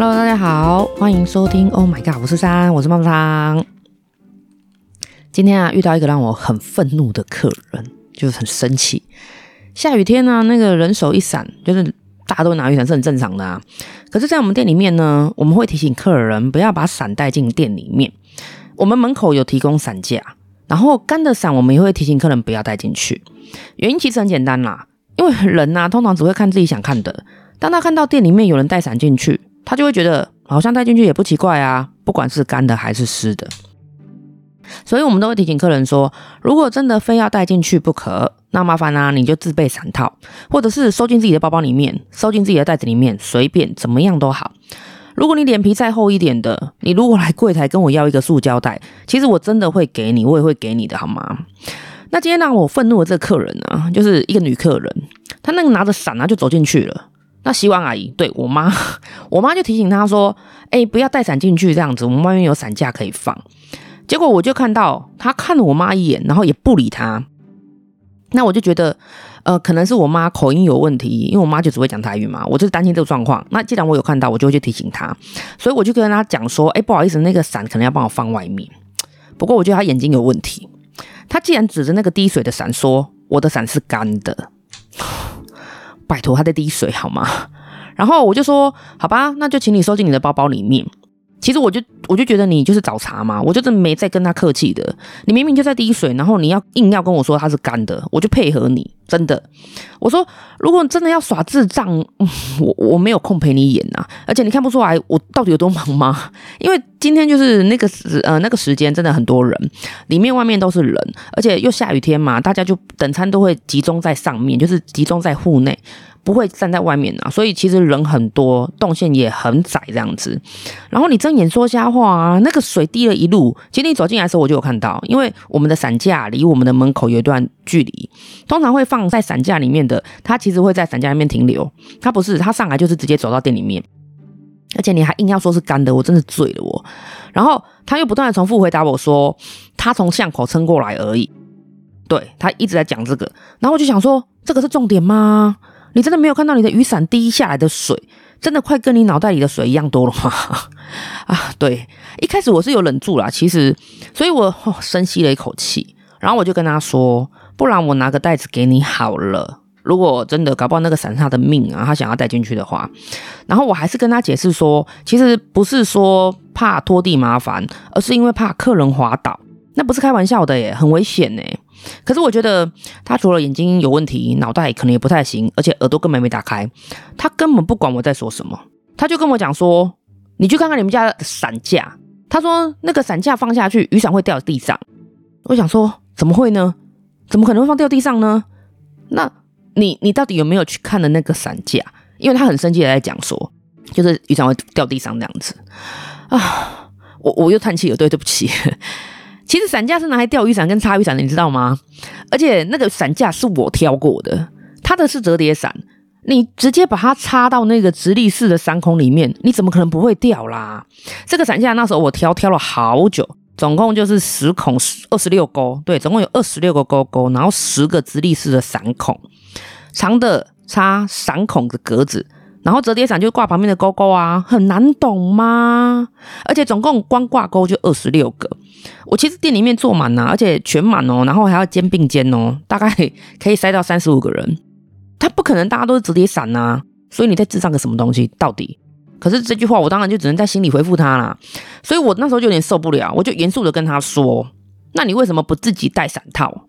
Hello，大家好，欢迎收听。Oh my god，我是三，我是妈妈桑。今天啊，遇到一个让我很愤怒的客人，就是很生气。下雨天呢、那个人手一伞，就是大家都拿雨伞是很正常的啊。可是，在我们店里面呢，我们会提醒客人不要把伞带进店里面。我们门口有提供伞架，然后干的伞我们也会提醒客人不要带进去。原因其实很简单啦，因为人呐、啊，通常只会看自己想看的。当他看到店里面有人带伞进去，他就会觉得好像带进去也不奇怪啊，不管是干的还是湿的。所以我们都会提醒客人说，如果真的非要带进去不可，那麻烦啊，你就自备伞套，或者是收进自己的包包里面，收进自己的袋子里面，随便怎么样都好。如果你脸皮再厚一点的，你如果来柜台跟我要一个塑胶袋，其实我真的会给你，我也会给你的，好吗？那今天让我愤怒的这个客人呢、就是一个女客人，她那个拿着伞啊就走进去了。那洗碗阿姨对我妈，我妈就提醒她说：“哎、不要带伞进去，这样子我们外面有伞架可以放。”结果我就看到她看了我妈一眼，然后也不理她。那我就觉得，呃，可能是我妈口音有问题，因为我妈就只会讲台语嘛。我就是担心这个状况。那既然我有看到，我就会去提醒她。所以我就跟她讲说：“哎、不好意思，那个伞可能要帮我放外面。”不过我觉得她眼睛有问题。她既然指着那个滴水的伞说：“我的伞是干的。”拜托，他在滴水好吗？然后我就说，好吧，那就请你收进你的包包里面。其实我就我就觉得你就是找茬嘛，我就是没在跟他客气的。你明明就在滴水，然后你要硬要跟我说它是干的，我就配合你。真的，我说如果真的要耍智障，我我没有空陪你演呐、啊。而且你看不出来我到底有多忙吗？因为今天就是那个时呃那个时间真的很多人，里面外面都是人，而且又下雨天嘛，大家就等餐都会集中在上面，就是集中在户内。不会站在外面啊，所以其实人很多，动线也很窄这样子。然后你睁眼说瞎话啊，那个水滴了一路。其实你走进来的时候我就有看到，因为我们的伞架离我们的门口有一段距离，通常会放在伞架里面的，它其实会在伞架里面停留。它不是，它上来就是直接走到店里面，而且你还硬要说是干的，我真的醉了我。然后他又不断的重复回答我说，他从巷口撑过来而已。对，他一直在讲这个，然后我就想说，这个是重点吗？你真的没有看到你的雨伞滴下来的水，真的快跟你脑袋里的水一样多了吗？啊，对，一开始我是有忍住啦，其实，所以我、深吸了一口气，然后我就跟他说，不然我拿个袋子给你好了。如果真的搞不好那个伞他的命啊，他想要带进去的话，然后我还是跟他解释说，其实不是说怕拖地麻烦，而是因为怕客人滑倒，那不是开玩笑的耶，很危险呢。可是我觉得他除了眼睛有问题，脑袋可能也不太行，而且耳朵根本没打开，他根本不管我在说什么，他就跟我讲说：“你去看看你们家的伞架。”他说：“那个伞架放下去，雨伞会掉地上。”我想说：“怎么会呢？怎么可能会放掉地上呢？”那你你到底有没有去看的那个伞架？因为他很生气的在讲说，就是雨伞会掉地上这样子啊！我我又叹气了，对，对不起。其实伞架是拿来钓雨伞跟插雨伞的，你知道吗？而且那个伞架是我挑过的，它的是折叠伞，你直接把它插到那个直立式的伞孔里面，你怎么可能不会掉啦？这个伞架那时候我挑挑了好久，总共就是十孔二十六钩，对，总共有二十六个钩钩，然后十个直立式的伞孔，长的插伞孔的格子。然后折叠伞就挂旁边的钩钩啊，很难懂吗？而且总共光挂钩就二十六个，我其实店里面坐满了，而且全满哦，然后还要肩并肩哦，大概可以塞到三十五个人。他不可能大家都是折叠伞呐，所以你在智障个什么东西到底？可是这句话我当然就只能在心里回复他啦。所以我那时候就有点受不了，我就严肃的跟他说：“那你为什么不自己带伞套？”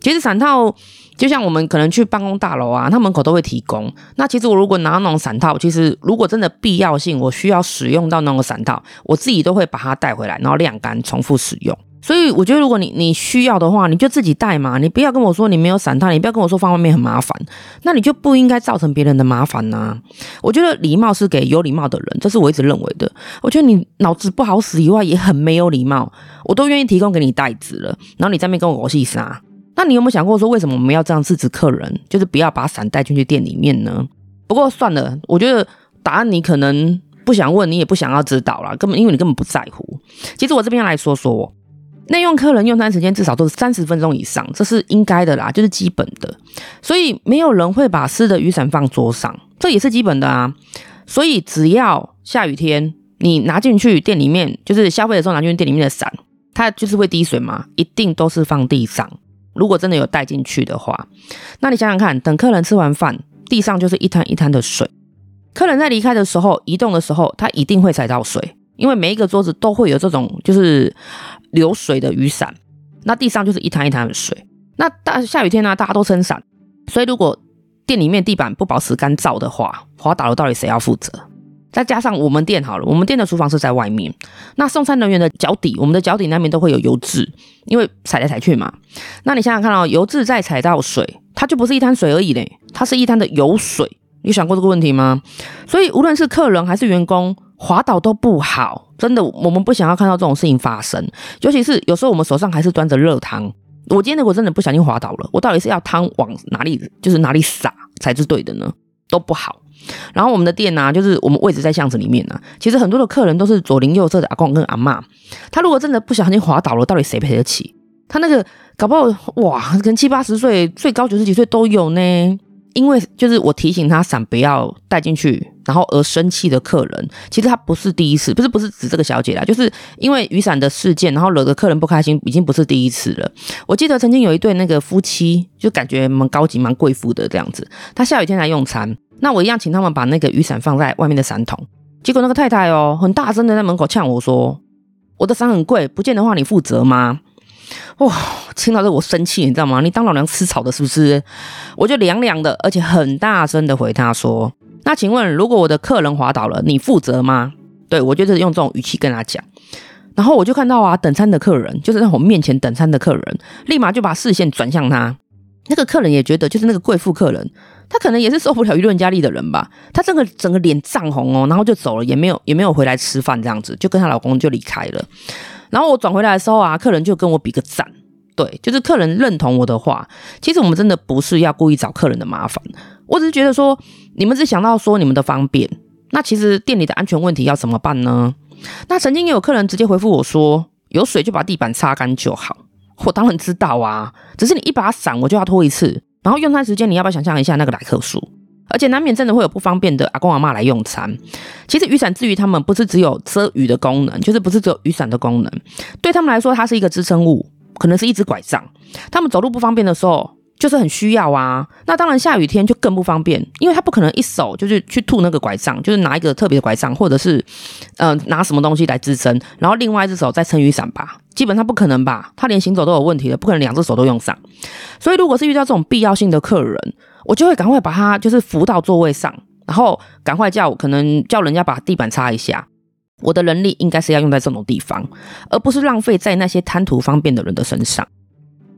其实伞套就像我们可能去办公大楼啊，他门口都会提供。那其实我如果拿那种伞套，其实如果真的必要性，我需要使用到那种伞套，我自己都会把它带回来，然后晾干，重复使用。所以我觉得，如果你你需要的话，你就自己带嘛，你不要跟我说你没有伞套，你不要跟我说放外面很麻烦，那你就不应该造成别人的麻烦呐。我觉得礼貌是给有礼貌的人，这是我一直认为的。我觉得你脑子不好使以外，也很没有礼貌。我都愿意提供给你袋子了，然后你在那边跟我戏啥？那你有没有想过说，为什么我们要这样制止客人，就是不要把伞带进去店里面呢？不过算了，我觉得答案你可能不想问，你也不想要知道啦，根本因为你根本不在乎。其实我这边来说说，内用客人用餐时间至少都是三十分钟以上，这是应该的啦，就是基本的。所以没有人会把湿的雨伞放桌上，这也是基本的啊。所以只要下雨天，你拿进去店里面，就是消费的时候拿进去店里面的伞，它就是会滴水嘛，一定都是放地上。如果真的有带进去的话，那你想想看，等客人吃完饭，地上就是一滩一滩的水。客人在离开的时候，移动的时候，他一定会踩到水，因为每一个桌子都会有这种就是流水的雨伞，那地上就是一滩一滩的水。那大下雨天呢、大家都撑伞，所以如果店里面地板不保持干燥的话，滑倒了到底谁要负责？再加上我们店好了，我们店的厨房是在外面，那送餐人员的脚底，我们的脚底那边都会有油渍，因为踩来踩去嘛。那你想想看哦，油渍再踩到水，它就不是一滩水而已嘞，它是一滩的油水。你想过这个问题吗？所以无论是客人还是员工，滑倒都不好，真的，我们不想要看到这种事情发生。尤其是有时候我们手上还是端着热汤，我今天如果真的不小心滑倒了，我到底是要汤往哪里，就是哪里洒才是对的呢？都不好。然后我们的店呢、就是我们位置在巷子里面呢、其实很多的客人都是左邻右舍的阿公跟阿嬷，他如果真的不小心滑倒了，到底谁赔得起？他那个搞不好哇，可能七八十岁，最高九十几岁都有呢。因为就是我提醒他伞不要带进去，然后而生气的客人，其实他不是第一次，不是不是指这个小姐啦，就是因为雨伞的事件，然后惹得客人不开心，已经不是第一次了。我记得曾经有一对那个夫妻，就感觉蛮高级、蛮贵妇的这样子，他下雨天来用餐，那我一样请他们把那个雨伞放在外面的伞桶，结果那个太太哦，很大声的在门口呛我说：“我的伞很贵，不见的话你负责吗？”哇，听到这我生气，你知道吗？你当老娘吃草的，是不是？我就凉凉的，而且很大声的回他说：“那请问，如果我的客人滑倒了，你负责吗？”对，我就是用这种语气跟他讲。然后我就看到啊，等餐的客人，就是在我面前等餐的客人，立马就把视线转向他。那个客人也觉得，就是那个贵妇客人，他可能也是受不了舆论压力的人吧。他整个整个脸涨红哦，然后就走了，也没有也没有回来吃饭，这样子就跟她老公就离开了。然后我转回来的时候啊，客人就跟我比个赞，对，就是客人认同我的话。其实我们真的不是要故意找客人的麻烦，我只是觉得说，你们只想到说你们的方便，那其实店里的安全问题要怎么办呢？那曾经也有客人直接回复我说，有水就把地板擦干就好。我当然知道啊，只是你一把伞我就要拖一次，然后用餐时间你要不要想象一下那个来客数？而且难免真的会有不方便的阿公阿妈来用餐。其实雨伞至于他们不是只有遮雨的功能，就是不是只有雨伞的功能，对他们来说它是一个支撑物，可能是一只拐杖。他们走路不方便的时候，就是很需要啊。那当然下雨天就更不方便，因为他不可能一手就是去吐那个拐杖，就是拿一个特别的拐杖，或者是嗯、拿什么东西来支撑，然后另外一只手再撑雨伞吧。基本上不可能吧？他连行走都有问题的，不可能两只手都用上。所以如果是遇到这种必要性的客人，我就会赶快把他就是扶到座位上，然后赶快叫可能叫人家把地板擦一下。我的能力应该是要用在这种地方，而不是浪费在那些贪图方便的人的身上。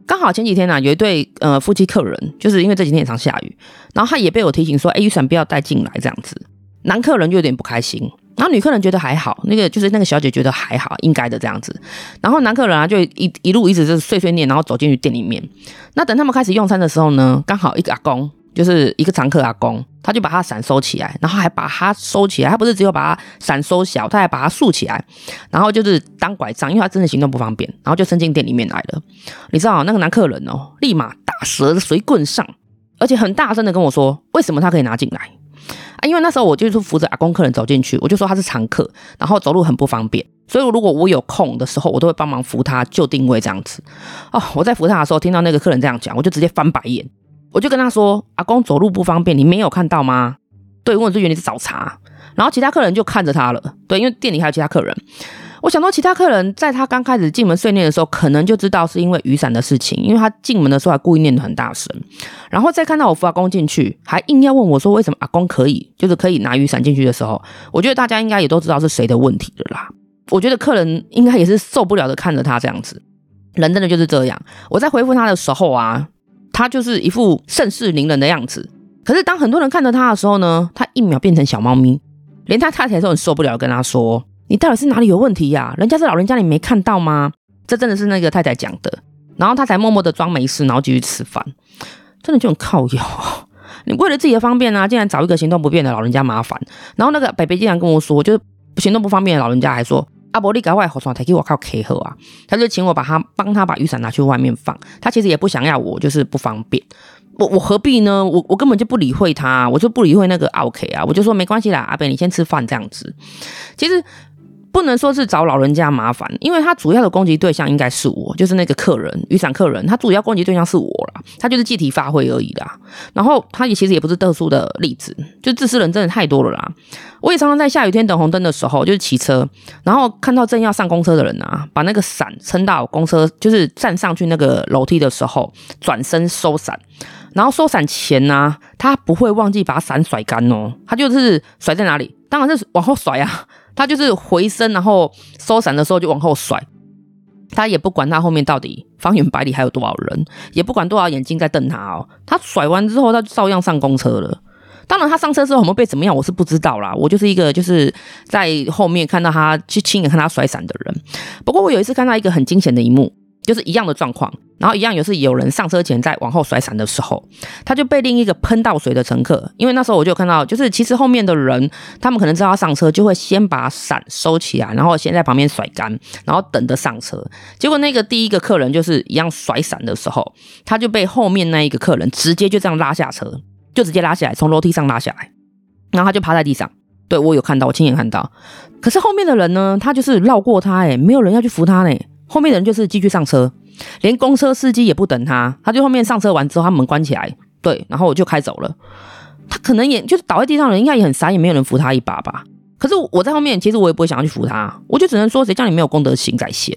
刚好前几天呢、有一对呃夫妻客人，就是因为这几天也常下雨，然后他也被我提醒说，哎，雨伞不要带进来这样子。男客人就有点不开心，然后女客人觉得还好，那个就是那个小姐觉得还好，应该的这样子。然后男客人啊就一一路一直就是碎碎念，然后走进去店里面。那等他们开始用餐的时候呢，刚好一个阿公。就是一个常客阿公，他就把他伞收起来，然后还把它收起来。他不是只有把他伞收小，他还把它竖起来，然后就是当拐杖，因为他真的行动不方便，然后就伸进店里面来了。你知道那个男客人哦，立马打蛇随棍上，而且很大声的跟我说，为什么他可以拿进来啊？因为那时候我就是扶着阿公客人走进去，我就说他是常客，然后走路很不方便，所以如果我有空的时候，我都会帮忙扶他就定位这样子。哦，我在扶他的时候，听到那个客人这样讲，我就直接翻白眼。我就跟他说：“阿公走路不方便，你没有看到吗？”对，我就以为你是找茬。然后其他客人就看着他了。对，因为店里还有其他客人。我想到其他客人在他刚开始进门碎念的时候，可能就知道是因为雨伞的事情，因为他进门的时候还故意念得很大声。然后再看到我扶阿公进去，还硬要问我说：“为什么阿公可以，就是可以拿雨伞进去的时候？”我觉得大家应该也都知道是谁的问题了啦。我觉得客人应该也是受不了的，看着他这样子。人真的就是这样。我在回复他的时候啊。他就是一副盛世凌人的样子，可是当很多人看着他的时候呢，他一秒变成小猫咪，连他太太都很受不了，跟他说：“你到底是哪里有问题呀？人家是老人家，你没看到吗？”这真的是那个太太讲的，然后他才默默的装没事，然后继续吃饭，真的就很靠腰。你为了自己的方便呢、啊，竟然找一个行动不便的老人家麻烦，然后那个北北竟然跟我说，就是行动不方便的老人家还说。阿伯你赶快好爽，他给我靠 K 喝啊！他就请我把他帮他把雨伞拿去外面放。他其实也不想要我，就是不方便。我我何必呢？我我根本就不理会他，我就不理会那个 OK 啊，我就说没关系啦，阿伯你先吃饭这样子。其实。不能说是找老人家麻烦，因为他主要的攻击对象应该是我，就是那个客人，雨伞客人，他主要攻击对象是我啦，他就是借题发挥而已啦。然后他也其实也不是特殊的例子，就自私人真的太多了啦。我也常常在下雨天等红灯的时候，就是骑车，然后看到正要上公车的人啊，把那个伞撑到公车，就是站上去那个楼梯的时候，转身收伞，然后收伞前呢、他不会忘记把伞甩干哦，他就是甩在哪里？当然是往后甩啊。他就是回身，然后收伞的时候就往后甩，他也不管他后面到底方圆百里还有多少人，也不管多少眼睛在瞪他哦。他甩完之后，他就照样上公车了。当然，他上车之后有没有被怎么样，我是不知道啦。我就是一个就是在后面看到他去亲眼看他甩伞的人。不过我有一次看到一个很惊险的一幕。就是一样的状况，然后一样也是有人上车前在往后甩伞的时候，他就被另一个喷到水的乘客，因为那时候我就看到，就是其实后面的人他们可能知道他上车，就会先把伞收起来，然后先在旁边甩干，然后等着上车。结果那个第一个客人就是一样甩伞的时候，他就被后面那一个客人直接就这样拉下车，就直接拉下来，从楼梯上拉下来，然后他就趴在地上。对，我有看到，我亲眼看到。可是后面的人呢，他就是绕过他，诶，没有人要去扶他呢。后面的人就是继续上车，连公车司机也不等他，他就后面上车完之后，他门关起来，对，然后我就开走了。他可能也就是倒在地上人，应该也很傻，也没有人扶他一把吧。可是我在后面，其实我也不会想要去扶他，我就只能说，谁叫你没有公德心在先。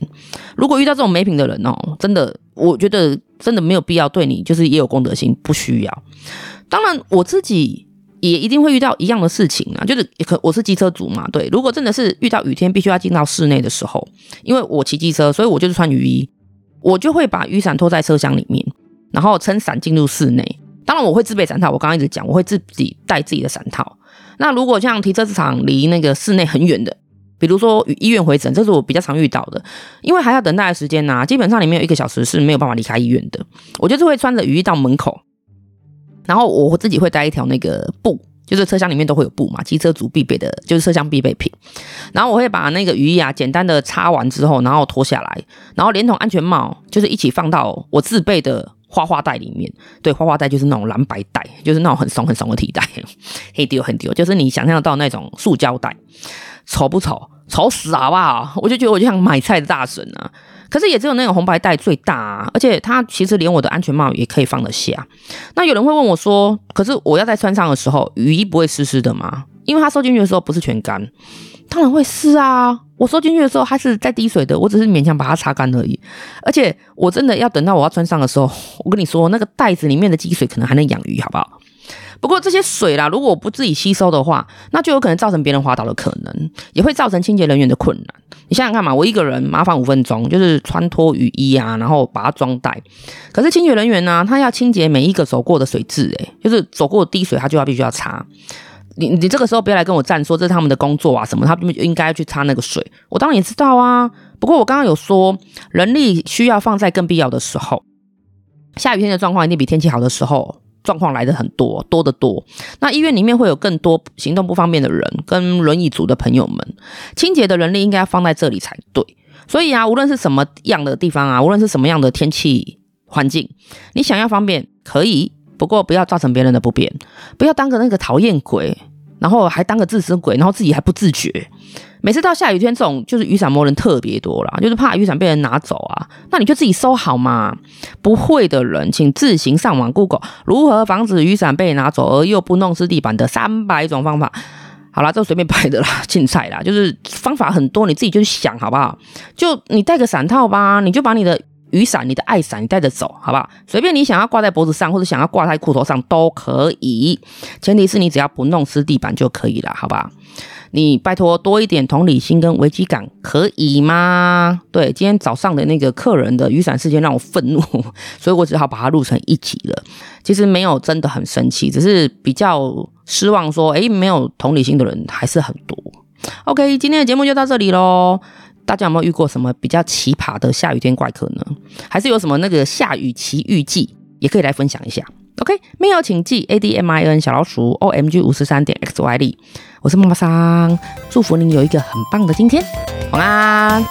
如果遇到这种没品的人哦，真的，我觉得真的没有必要对你，就是也有公德心，不需要。当然，我自己。也一定会遇到一样的事情啊，就是可我是机车族嘛，对。如果真的是遇到雨天必须要进到室内的时候，因为我骑机车，所以我就是穿雨衣，我就会把雨伞拖在车厢里面，然后撑伞进入室内。当然我会自备伞套，我刚刚一直讲我会自己带自己的伞套。那如果像停车场离那个室内很远的，比如说医院回诊，这是我比较常遇到的，因为还要等待的时间呐、基本上里面有一个小时是没有办法离开医院的。我就是会穿着雨衣到门口。然后我自己会带一条那个布，就是车厢里面都会有布嘛，机车族必备的，就是车厢必备品。然后我会把那个雨衣啊简单的擦完之后，然后脱下来，然后连同安全帽，就是一起放到我自备的花花袋里面。对，花花袋就是那种蓝白袋，就是那种很怂很怂的提袋，很丢很丢，就是你想象到那种塑胶袋，丑不丑？丑死好不好？我就觉得我就像买菜的大婶啊。可是也只有那个红白袋最大啊，而且它其实连我的安全帽也可以放得下。那有人会问我说：“可是我要在穿上的时候，雨衣不会湿湿的吗？”因为它收进去的时候不是全干，当然会湿啊。我收进去的时候它是在滴水的，我只是勉强把它擦干而已。而且我真的要等到我要穿上的时候，我跟你说，那个袋子里面的积水可能还能养鱼，好不好？不过这些水啦，如果我不自己吸收的话，那就有可能造成别人滑倒的可能，也会造成清洁人员的困难。你想想看嘛，我一个人麻烦五分钟，就是穿脱雨衣啊，然后把它装袋。可是清洁人员呢，他要清洁每一个走过的水渍，诶，就是走过的滴水，他就要必须要擦。你你这个时候不要来跟我站说这是他们的工作啊什么，他们应该去擦那个水。我当然也知道啊，不过我刚刚有说，人力需要放在更必要的时候。下雨天的状况一定比天气好的时候。状况来的很多，多得多。那医院里面会有更多行动不方便的人，跟轮椅族的朋友们，清洁的人力应该要放在这里才对。所以啊，无论是什么样的地方啊，无论是什么样的天气环境，你想要方便可以，不过不要造成别人的不便，不要当个那个讨厌鬼，然后还当个自私鬼，然后自己还不自觉。每次到下雨天，这种就是雨伞魔人特别多啦，就是怕雨伞被人拿走啊。那你就自己收好嘛。不会的人，请自行上网 Google 如何防止雨伞被拿走而又不弄湿地板的三百种方法。好啦，这随便拍的啦，竞赛啦，就是方法很多，你自己就去想好不好？就你带个伞套吧，你就把你的雨伞、你的爱伞你带着走，好不好？随便你想要挂在脖子上，或者想要挂在裤头上都可以，前提是你只要不弄湿地板就可以了，好不好？你拜托多一点同理心跟危机感，可以吗？对，今天早上的那个客人的雨伞事件让我愤怒，所以我只好把它录成一集了。其实没有真的很生气，只是比较失望说，说诶，没有同理心的人还是很多。OK，今天的节目就到这里喽。大家有没有遇过什么比较奇葩的下雨天怪客呢？还是有什么那个下雨奇遇记，也可以来分享一下。OK，没有请记 A D M I N 小老鼠 O M G 五十三点 X Y D。我是妈妈桑，祝福您有一个很棒的今天，晚安。